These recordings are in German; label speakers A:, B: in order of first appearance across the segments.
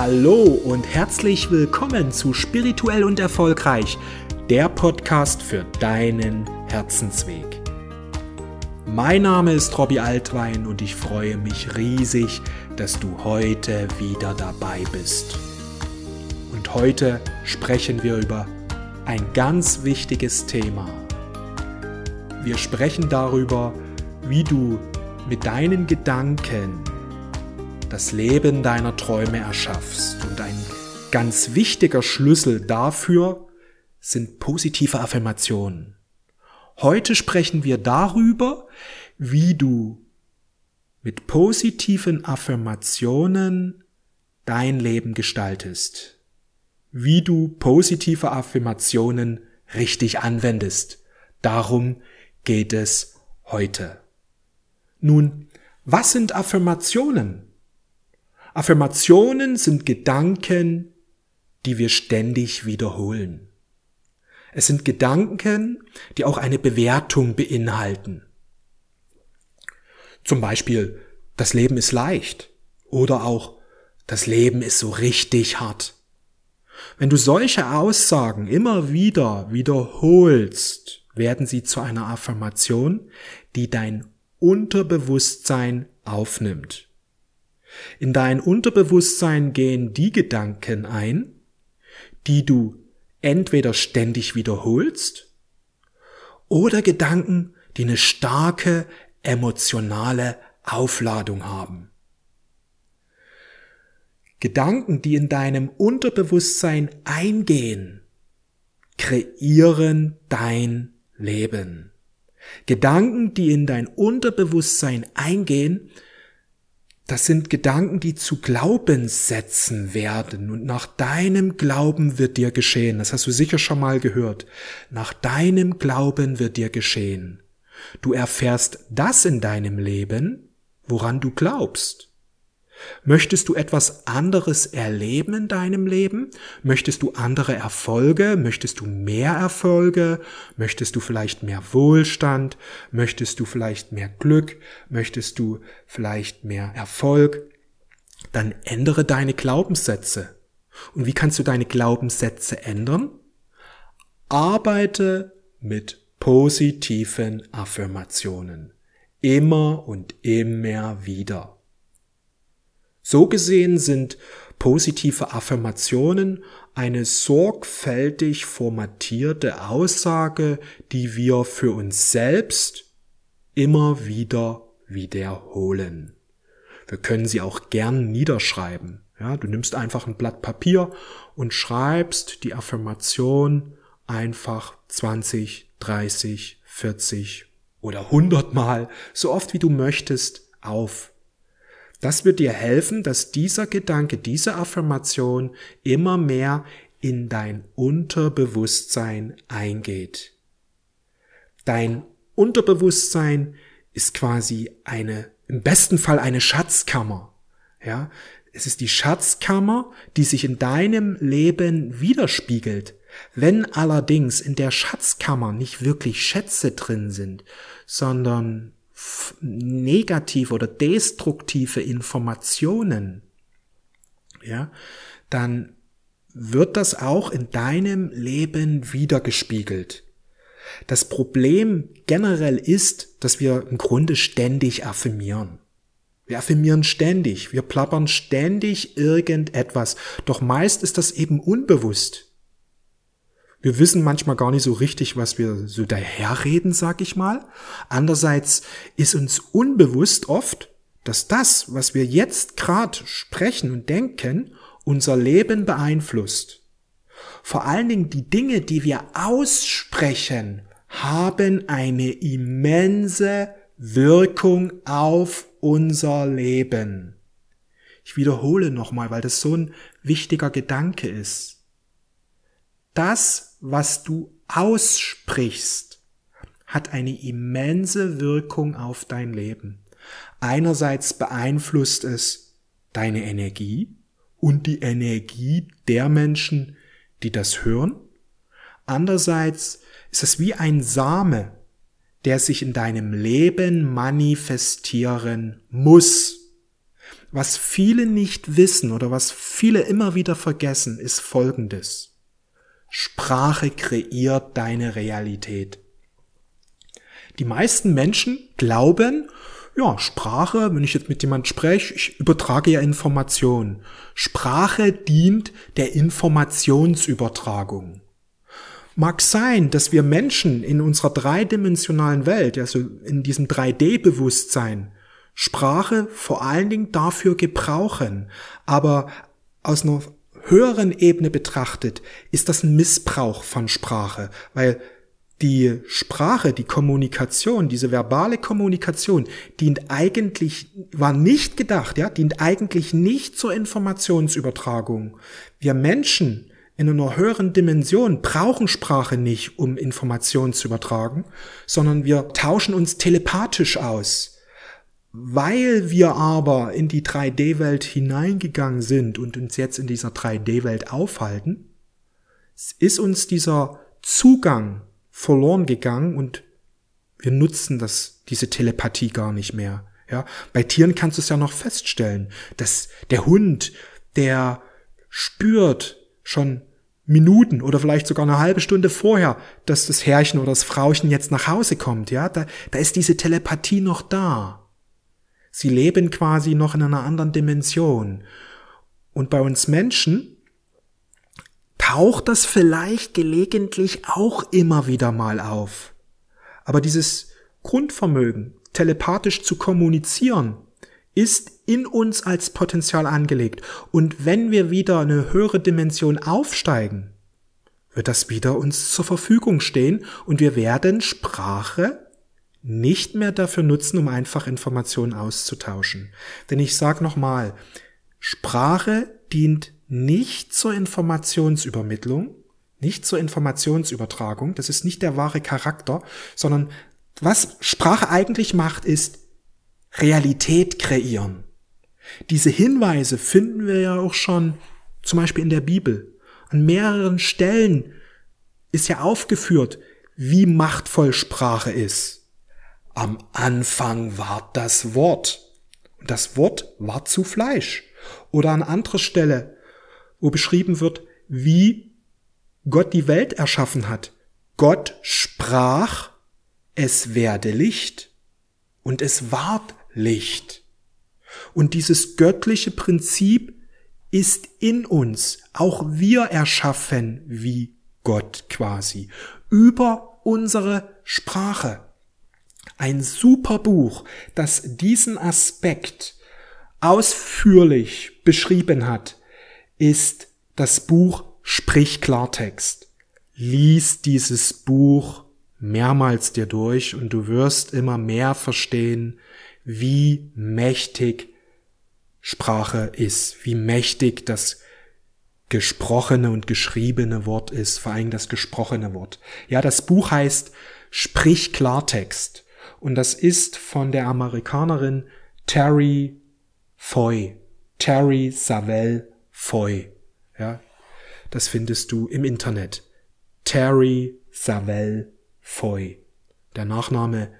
A: Hallo und herzlich willkommen zu Spirituell und Erfolgreich, der Podcast für deinen Herzensweg. Mein Name ist Robbie Altwein und ich freue mich riesig, dass du heute wieder dabei bist. Und heute sprechen wir über ein ganz wichtiges Thema. Wir sprechen darüber, wie du mit deinen Gedanken das Leben deiner Träume erschaffst. Und ein ganz wichtiger Schlüssel dafür sind positive Affirmationen. Heute sprechen wir darüber, wie du mit positiven Affirmationen dein Leben gestaltest. Wie du positive Affirmationen richtig anwendest. Darum geht es heute. Nun, was sind Affirmationen? Affirmationen sind Gedanken, die wir ständig wiederholen. Es sind Gedanken, die auch eine Bewertung beinhalten. Zum Beispiel, das Leben ist leicht oder auch, das Leben ist so richtig hart. Wenn du solche Aussagen immer wieder wiederholst, werden sie zu einer Affirmation, die dein Unterbewusstsein aufnimmt. In dein Unterbewusstsein gehen die Gedanken ein, die du entweder ständig wiederholst oder Gedanken, die eine starke emotionale Aufladung haben. Gedanken, die in deinem Unterbewusstsein eingehen, kreieren dein Leben. Gedanken, die in dein Unterbewusstsein eingehen, das sind Gedanken, die zu Glaubenssätzen werden. Und nach deinem Glauben wird dir geschehen. Das hast du sicher schon mal gehört. Nach deinem Glauben wird dir geschehen. Du erfährst das in deinem Leben, woran du glaubst. Möchtest du etwas anderes erleben in deinem Leben? Möchtest du andere Erfolge? Möchtest du mehr Erfolge? Möchtest du vielleicht mehr Wohlstand? Möchtest du vielleicht mehr Glück? Möchtest du vielleicht mehr Erfolg? Dann ändere deine Glaubenssätze. Und wie kannst du deine Glaubenssätze ändern? Arbeite mit positiven Affirmationen. Immer und immer wieder. So gesehen sind positive Affirmationen eine sorgfältig formatierte Aussage, die wir für uns selbst immer wieder wiederholen. Wir können sie auch gern niederschreiben. Ja, du nimmst einfach ein Blatt Papier und schreibst die Affirmation einfach 20, 30, 40 oder 100 Mal, so oft wie du möchtest, auf. Das wird dir helfen, dass dieser Gedanke, diese Affirmation immer mehr in dein Unterbewusstsein eingeht. Dein Unterbewusstsein ist quasi eine, im besten Fall eine Schatzkammer. Ja, es ist die Schatzkammer, die sich in deinem Leben widerspiegelt. Wenn allerdings in der Schatzkammer nicht wirklich Schätze drin sind, sondern negative oder destruktive Informationen, ja, dann wird das auch in deinem Leben wiedergespiegelt. Das Problem generell ist, dass wir im Grunde ständig affirmieren. Wir affirmieren ständig, wir plappern ständig irgendetwas, doch meist ist das eben unbewusst wir wissen manchmal gar nicht so richtig, was wir so daherreden, sag ich mal. Andererseits ist uns unbewusst oft, dass das, was wir jetzt gerade sprechen und denken, unser Leben beeinflusst. Vor allen Dingen die Dinge, die wir aussprechen, haben eine immense Wirkung auf unser Leben. Ich wiederhole nochmal, weil das so ein wichtiger Gedanke ist das, was du aussprichst, hat eine immense Wirkung auf dein Leben. Einerseits beeinflusst es deine Energie und die Energie der Menschen, die das hören. Andererseits ist es wie ein Same, der sich in deinem Leben manifestieren muss. Was viele nicht wissen oder was viele immer wieder vergessen, ist Folgendes. Sprache kreiert deine Realität. Die meisten Menschen glauben, ja, Sprache, wenn ich jetzt mit jemand spreche, ich übertrage ja Informationen. Sprache dient der Informationsübertragung. Mag sein, dass wir Menschen in unserer dreidimensionalen Welt, also in diesem 3D-Bewusstsein, Sprache vor allen Dingen dafür gebrauchen. Aber aus einer höheren Ebene betrachtet ist das ein Missbrauch von Sprache, weil die Sprache, die Kommunikation, diese verbale Kommunikation dient eigentlich, war nicht gedacht, ja, dient eigentlich nicht zur Informationsübertragung. Wir Menschen in einer höheren Dimension brauchen Sprache nicht, um Informationen zu übertragen, sondern wir tauschen uns telepathisch aus. Weil wir aber in die 3D-Welt hineingegangen sind und uns jetzt in dieser 3D-Welt aufhalten, ist uns dieser Zugang verloren gegangen und wir nutzen das, diese Telepathie gar nicht mehr. Ja, bei Tieren kannst du es ja noch feststellen, dass der Hund, der spürt schon Minuten oder vielleicht sogar eine halbe Stunde vorher, dass das Herrchen oder das Frauchen jetzt nach Hause kommt, ja, da, da ist diese Telepathie noch da. Sie leben quasi noch in einer anderen Dimension. Und bei uns Menschen taucht das vielleicht gelegentlich auch immer wieder mal auf. Aber dieses Grundvermögen, telepathisch zu kommunizieren, ist in uns als Potenzial angelegt. Und wenn wir wieder eine höhere Dimension aufsteigen, wird das wieder uns zur Verfügung stehen und wir werden Sprache nicht mehr dafür nutzen, um einfach Informationen auszutauschen. Denn ich sage nochmal, Sprache dient nicht zur Informationsübermittlung, nicht zur Informationsübertragung, das ist nicht der wahre Charakter, sondern was Sprache eigentlich macht, ist Realität kreieren. Diese Hinweise finden wir ja auch schon zum Beispiel in der Bibel. An mehreren Stellen ist ja aufgeführt, wie machtvoll Sprache ist. Am Anfang war das Wort. Und das Wort war zu Fleisch. Oder an anderer Stelle, wo beschrieben wird, wie Gott die Welt erschaffen hat. Gott sprach, es werde Licht. Und es ward Licht. Und dieses göttliche Prinzip ist in uns. Auch wir erschaffen wie Gott quasi. Über unsere Sprache. Ein super Buch, das diesen Aspekt ausführlich beschrieben hat, ist das Buch Sprich Klartext. Lies dieses Buch mehrmals dir durch und du wirst immer mehr verstehen, wie mächtig Sprache ist, wie mächtig das gesprochene und geschriebene Wort ist, vor allem das gesprochene Wort. Ja, das Buch heißt Sprich Klartext und das ist von der Amerikanerin Terry Foy, Terry Savelle Foy. Ja, das findest du im Internet. Terry Savelle Foy. Der Nachname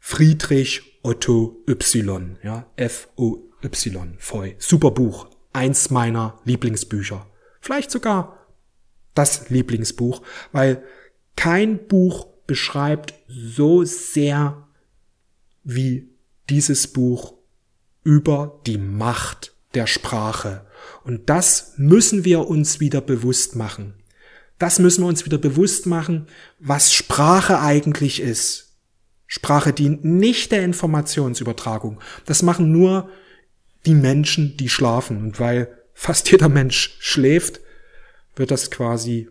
A: Friedrich Otto Y, ja, F-O-Y, Foy. Super Buch. Eins meiner Lieblingsbücher. Vielleicht sogar das Lieblingsbuch, weil kein Buch beschreibt so sehr wie dieses Buch über die Macht der Sprache. Und das müssen wir uns wieder bewusst machen. Das müssen wir uns wieder bewusst machen, was Sprache eigentlich ist. Sprache dient nicht der Informationsübertragung. Das machen nur die Menschen, die schlafen. Und weil fast jeder Mensch schläft, wird das quasi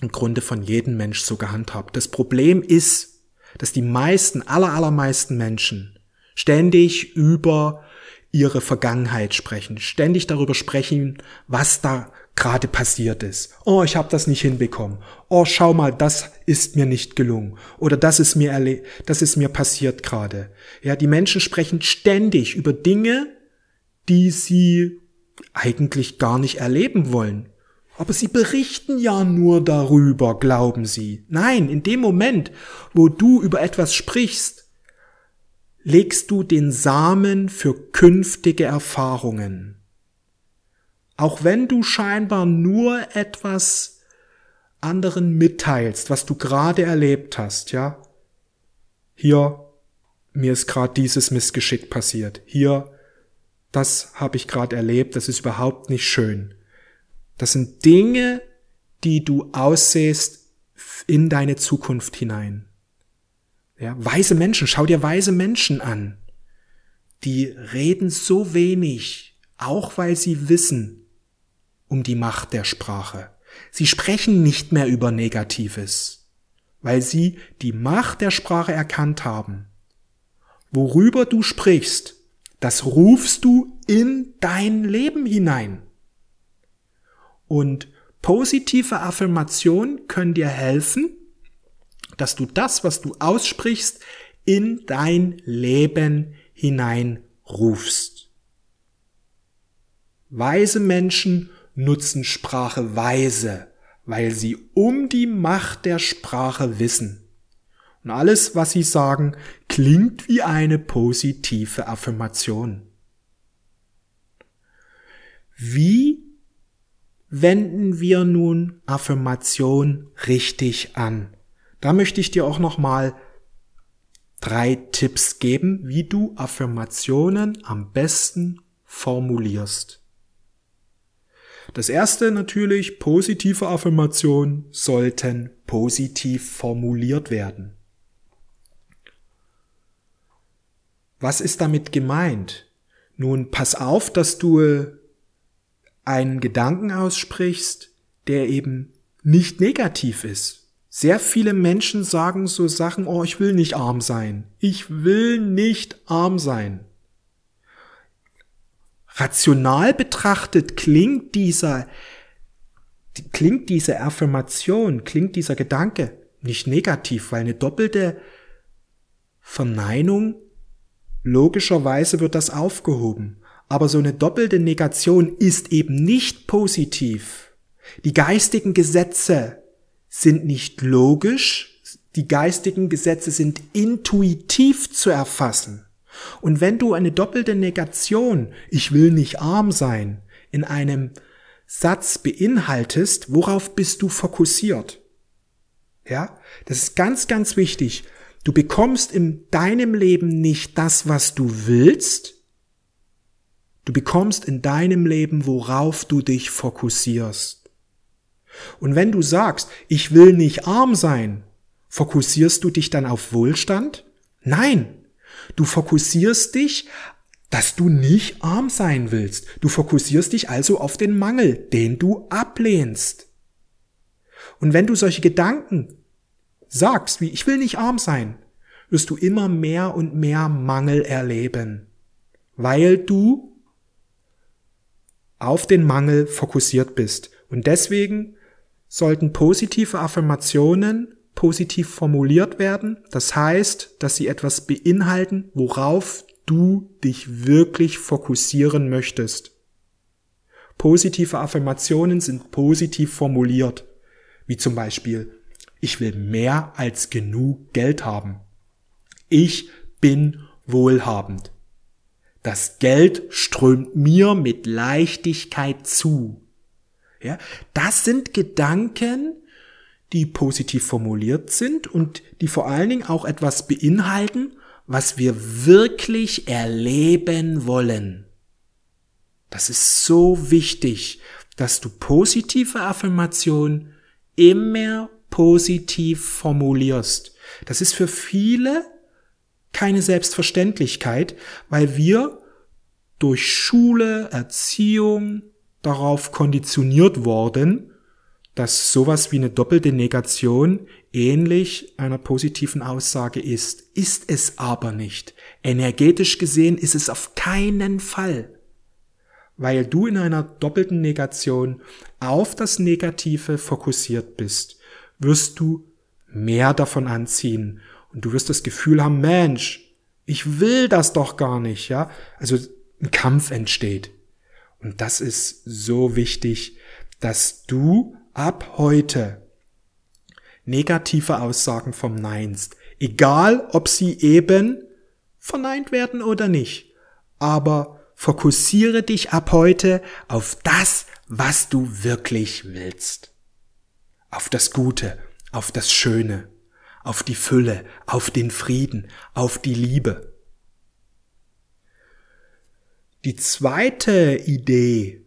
A: im Grunde von jedem Mensch so gehandhabt. Das Problem ist, dass die meisten, aller, allermeisten Menschen ständig über ihre Vergangenheit sprechen, ständig darüber sprechen, was da gerade passiert ist. Oh, ich habe das nicht hinbekommen. Oh, schau mal, das ist mir nicht gelungen oder das ist mir erle das ist mir passiert gerade. Ja, die Menschen sprechen ständig über Dinge, die sie eigentlich gar nicht erleben wollen. Aber sie berichten ja nur darüber, glauben sie. Nein, in dem Moment, wo du über etwas sprichst, legst du den Samen für künftige Erfahrungen. Auch wenn du scheinbar nur etwas anderen mitteilst, was du gerade erlebt hast, ja. Hier, mir ist gerade dieses Missgeschick passiert. Hier, das habe ich gerade erlebt, das ist überhaupt nicht schön. Das sind Dinge, die du aussehst in deine Zukunft hinein. Ja, weise Menschen, schau dir weise Menschen an. Die reden so wenig, auch weil sie wissen um die Macht der Sprache. Sie sprechen nicht mehr über Negatives, weil sie die Macht der Sprache erkannt haben. Worüber du sprichst, das rufst du in dein Leben hinein. Und positive Affirmationen können dir helfen, dass du das, was du aussprichst, in dein Leben hineinrufst. Weise Menschen nutzen Sprache weise, weil sie um die Macht der Sprache wissen. Und alles, was sie sagen, klingt wie eine positive Affirmation. Wie wenden wir nun Affirmation richtig an? Da möchte ich dir auch nochmal drei Tipps geben, wie du Affirmationen am besten formulierst. Das erste natürlich, positive Affirmationen sollten positiv formuliert werden. Was ist damit gemeint? Nun, pass auf, dass du einen Gedanken aussprichst, der eben nicht negativ ist. Sehr viele Menschen sagen so Sachen, oh, ich will nicht arm sein. Ich will nicht arm sein. Rational betrachtet klingt dieser, klingt diese Affirmation, klingt dieser Gedanke nicht negativ, weil eine doppelte Verneinung, logischerweise wird das aufgehoben. Aber so eine doppelte Negation ist eben nicht positiv. Die geistigen Gesetze sind nicht logisch, die geistigen Gesetze sind intuitiv zu erfassen. Und wenn du eine doppelte Negation, ich will nicht arm sein, in einem Satz beinhaltest, worauf bist du fokussiert? Ja, das ist ganz, ganz wichtig. Du bekommst in deinem Leben nicht das, was du willst. Du bekommst in deinem Leben, worauf du dich fokussierst. Und wenn du sagst, ich will nicht arm sein, fokussierst du dich dann auf Wohlstand? Nein, Du fokussierst dich, dass du nicht arm sein willst. Du fokussierst dich also auf den Mangel, den du ablehnst. Und wenn du solche Gedanken sagst, wie ich will nicht arm sein, wirst du immer mehr und mehr Mangel erleben, weil du auf den Mangel fokussiert bist. Und deswegen sollten positive Affirmationen positiv formuliert werden. Das heißt, dass sie etwas beinhalten, worauf du dich wirklich fokussieren möchtest. Positive Affirmationen sind positiv formuliert, wie zum Beispiel, ich will mehr als genug Geld haben. Ich bin wohlhabend. Das Geld strömt mir mit Leichtigkeit zu. Ja, das sind Gedanken, die positiv formuliert sind und die vor allen Dingen auch etwas beinhalten, was wir wirklich erleben wollen. Das ist so wichtig, dass du positive Affirmationen immer positiv formulierst. Das ist für viele keine Selbstverständlichkeit, weil wir durch Schule, Erziehung darauf konditioniert worden, dass sowas wie eine doppelte Negation ähnlich einer positiven Aussage ist. Ist es aber nicht. Energetisch gesehen ist es auf keinen Fall. Weil du in einer doppelten Negation auf das Negative fokussiert bist, wirst du mehr davon anziehen. Und du wirst das Gefühl haben, Mensch, ich will das doch gar nicht, ja? Also ein Kampf entsteht. Und das ist so wichtig, dass du ab heute negative Aussagen vom Neinst, egal ob sie eben verneint werden oder nicht. Aber fokussiere dich ab heute auf das, was du wirklich willst. Auf das Gute, auf das Schöne, auf die Fülle, auf den Frieden, auf die Liebe. Die zweite Idee,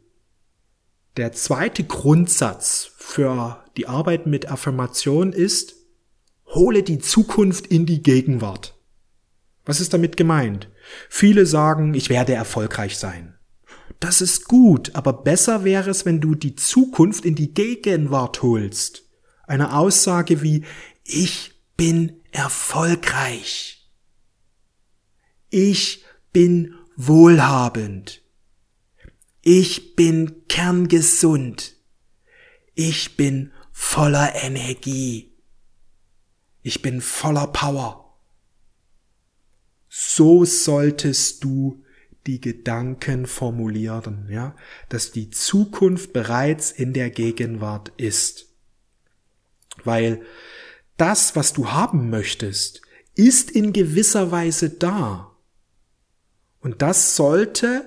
A: der zweite Grundsatz für die Arbeit mit Affirmation ist, hole die Zukunft in die Gegenwart. Was ist damit gemeint? Viele sagen, ich werde erfolgreich sein. Das ist gut, aber besser wäre es, wenn du die Zukunft in die Gegenwart holst. Eine Aussage wie, ich bin erfolgreich. Ich bin wohlhabend. Ich bin kerngesund. Ich bin voller Energie. Ich bin voller Power. So solltest du die Gedanken formulieren, ja, dass die Zukunft bereits in der Gegenwart ist. Weil das, was du haben möchtest, ist in gewisser Weise da. Und das sollte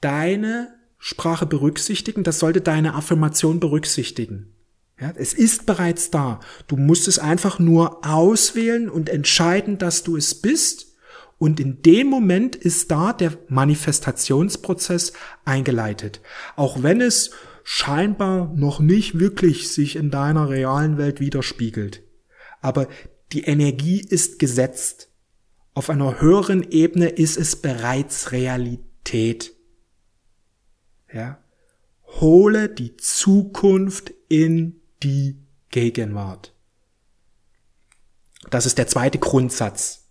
A: deine Sprache berücksichtigen, das sollte deine Affirmation berücksichtigen. Ja, es ist bereits da. Du musst es einfach nur auswählen und entscheiden, dass du es bist. Und in dem Moment ist da der Manifestationsprozess eingeleitet. Auch wenn es scheinbar noch nicht wirklich sich in deiner realen Welt widerspiegelt. Aber die Energie ist gesetzt. Auf einer höheren Ebene ist es bereits Realität. Ja? Hole die Zukunft in die Gegenwart. Das ist der zweite Grundsatz.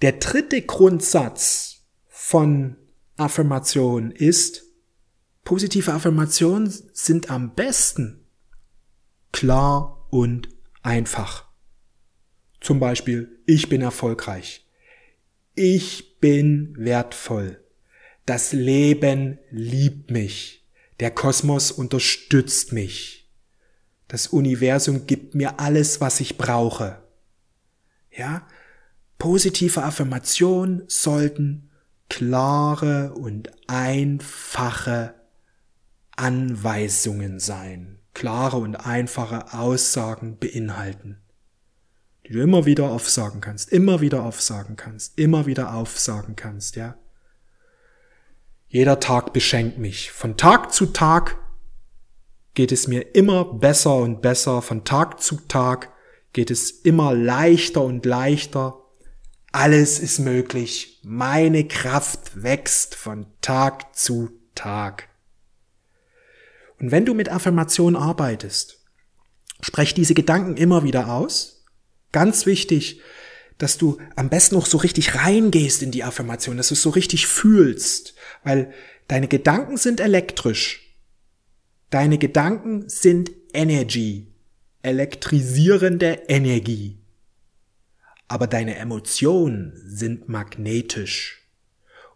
A: Der dritte Grundsatz von Affirmation ist, positive Affirmationen sind am besten klar und einfach. Zum Beispiel, ich bin erfolgreich. Ich bin wertvoll. Das Leben liebt mich. Der Kosmos unterstützt mich. Das Universum gibt mir alles, was ich brauche. Ja? Positive Affirmationen sollten klare und einfache Anweisungen sein, klare und einfache Aussagen beinhalten, die du immer wieder aufsagen kannst, immer wieder aufsagen kannst, immer wieder aufsagen kannst, ja. Jeder Tag beschenkt mich. Von Tag zu Tag geht es mir immer besser und besser. Von Tag zu Tag geht es immer leichter und leichter. Alles ist möglich. Meine Kraft wächst von Tag zu Tag. Und wenn du mit Affirmation arbeitest, sprech diese Gedanken immer wieder aus. Ganz wichtig, dass du am besten noch so richtig reingehst in die Affirmation, dass du es so richtig fühlst, weil deine Gedanken sind elektrisch. Deine Gedanken sind Energy, elektrisierende Energie. Aber deine Emotionen sind magnetisch.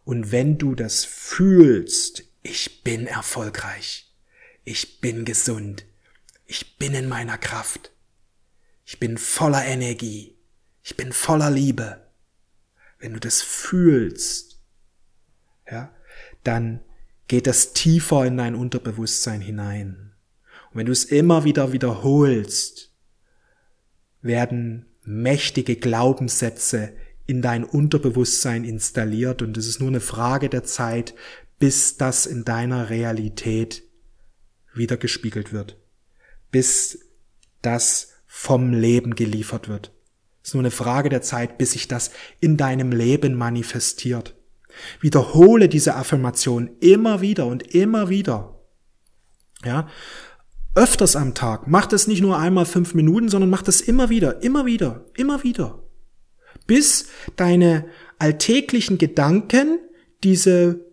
A: Und wenn du das fühlst, ich bin erfolgreich, ich bin gesund, ich bin in meiner Kraft, ich bin voller Energie, ich bin voller Liebe. Wenn du das fühlst, ja, dann geht das tiefer in dein Unterbewusstsein hinein. Und wenn du es immer wieder wiederholst, werden mächtige Glaubenssätze in dein Unterbewusstsein installiert und es ist nur eine Frage der Zeit, bis das in deiner Realität wiedergespiegelt wird, bis das vom Leben geliefert wird. Es ist nur eine Frage der Zeit, bis sich das in deinem Leben manifestiert. Wiederhole diese Affirmation immer wieder und immer wieder. Ja, öfters am Tag. Mach das nicht nur einmal fünf Minuten, sondern mach das immer wieder, immer wieder, immer wieder. Bis deine alltäglichen Gedanken diese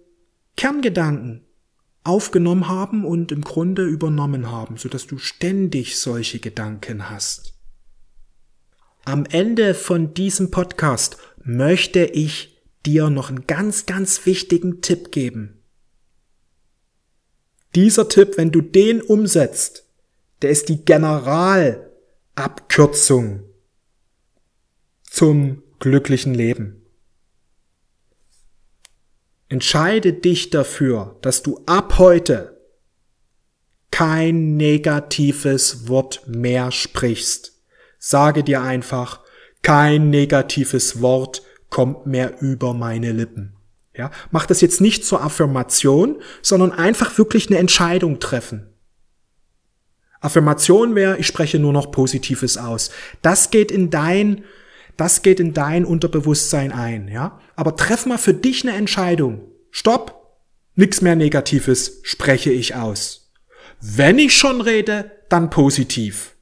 A: Kerngedanken aufgenommen haben und im Grunde übernommen haben, sodass du ständig solche Gedanken hast. Am Ende von diesem Podcast möchte ich dir noch einen ganz, ganz wichtigen Tipp geben. Dieser Tipp, wenn du den umsetzt, der ist die Generalabkürzung zum glücklichen Leben. Entscheide dich dafür, dass du ab heute kein negatives Wort mehr sprichst. Sage dir einfach, kein negatives Wort kommt mehr über meine Lippen. Ja, mach das jetzt nicht zur Affirmation, sondern einfach wirklich eine Entscheidung treffen. Affirmation wäre, ich spreche nur noch Positives aus. Das geht in dein, das geht in dein Unterbewusstsein ein, ja. Aber treff mal für dich eine Entscheidung. Stopp! Nix mehr Negatives spreche ich aus. Wenn ich schon rede, dann positiv.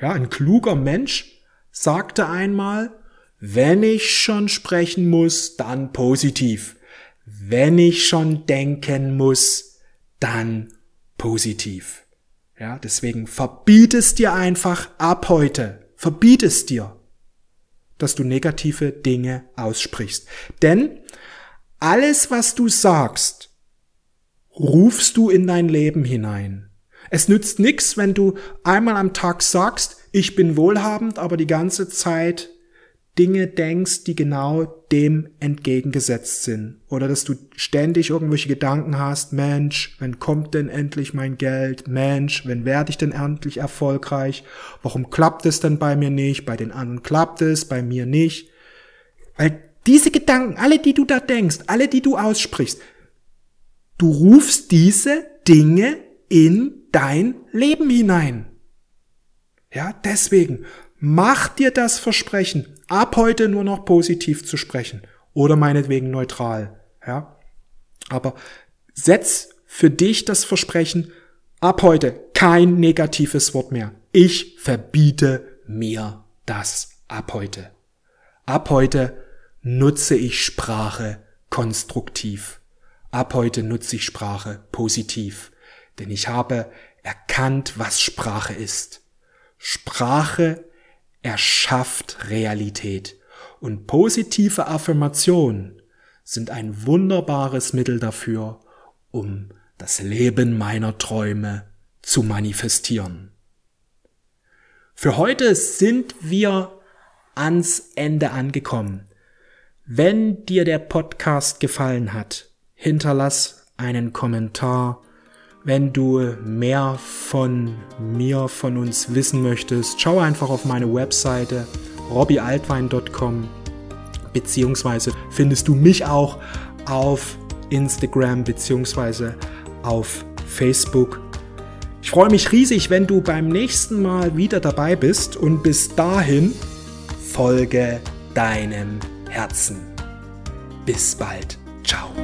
A: Ja, ein kluger Mensch sagte einmal, wenn ich schon sprechen muss, dann positiv. Wenn ich schon denken muss, dann positiv. Ja, deswegen verbiet es dir einfach ab heute. Verbiet es dir, dass du negative Dinge aussprichst. Denn alles, was du sagst, rufst du in dein Leben hinein. Es nützt nichts, wenn du einmal am Tag sagst, ich bin wohlhabend, aber die ganze Zeit Dinge denkst, die genau dem entgegengesetzt sind. Oder dass du ständig irgendwelche Gedanken hast, Mensch, wann kommt denn endlich mein Geld? Mensch, wann werde ich denn endlich erfolgreich? Warum klappt es denn bei mir nicht? Bei den anderen klappt es, bei mir nicht. Weil diese Gedanken, alle, die du da denkst, alle, die du aussprichst, du rufst diese Dinge in dein Leben hinein. Ja, deswegen mach dir das Versprechen, ab heute nur noch positiv zu sprechen oder meinetwegen neutral, ja. Aber setz für dich das Versprechen, ab heute kein negatives Wort mehr. Ich verbiete mir das ab heute. Ab heute nutze ich Sprache konstruktiv. Ab heute nutze ich Sprache positiv. Denn ich habe erkannt, was Sprache ist. Sprache erschafft Realität. Und positive Affirmationen sind ein wunderbares Mittel dafür, um das Leben meiner Träume zu manifestieren. Für heute sind wir ans Ende angekommen. Wenn dir der Podcast gefallen hat, hinterlass einen Kommentar wenn du mehr von mir, von uns wissen möchtest, schau einfach auf meine Webseite robbyaltwein.com beziehungsweise findest du mich auch auf Instagram beziehungsweise auf Facebook. Ich freue mich riesig, wenn du beim nächsten Mal wieder dabei bist und bis dahin folge deinem Herzen. Bis bald. Ciao.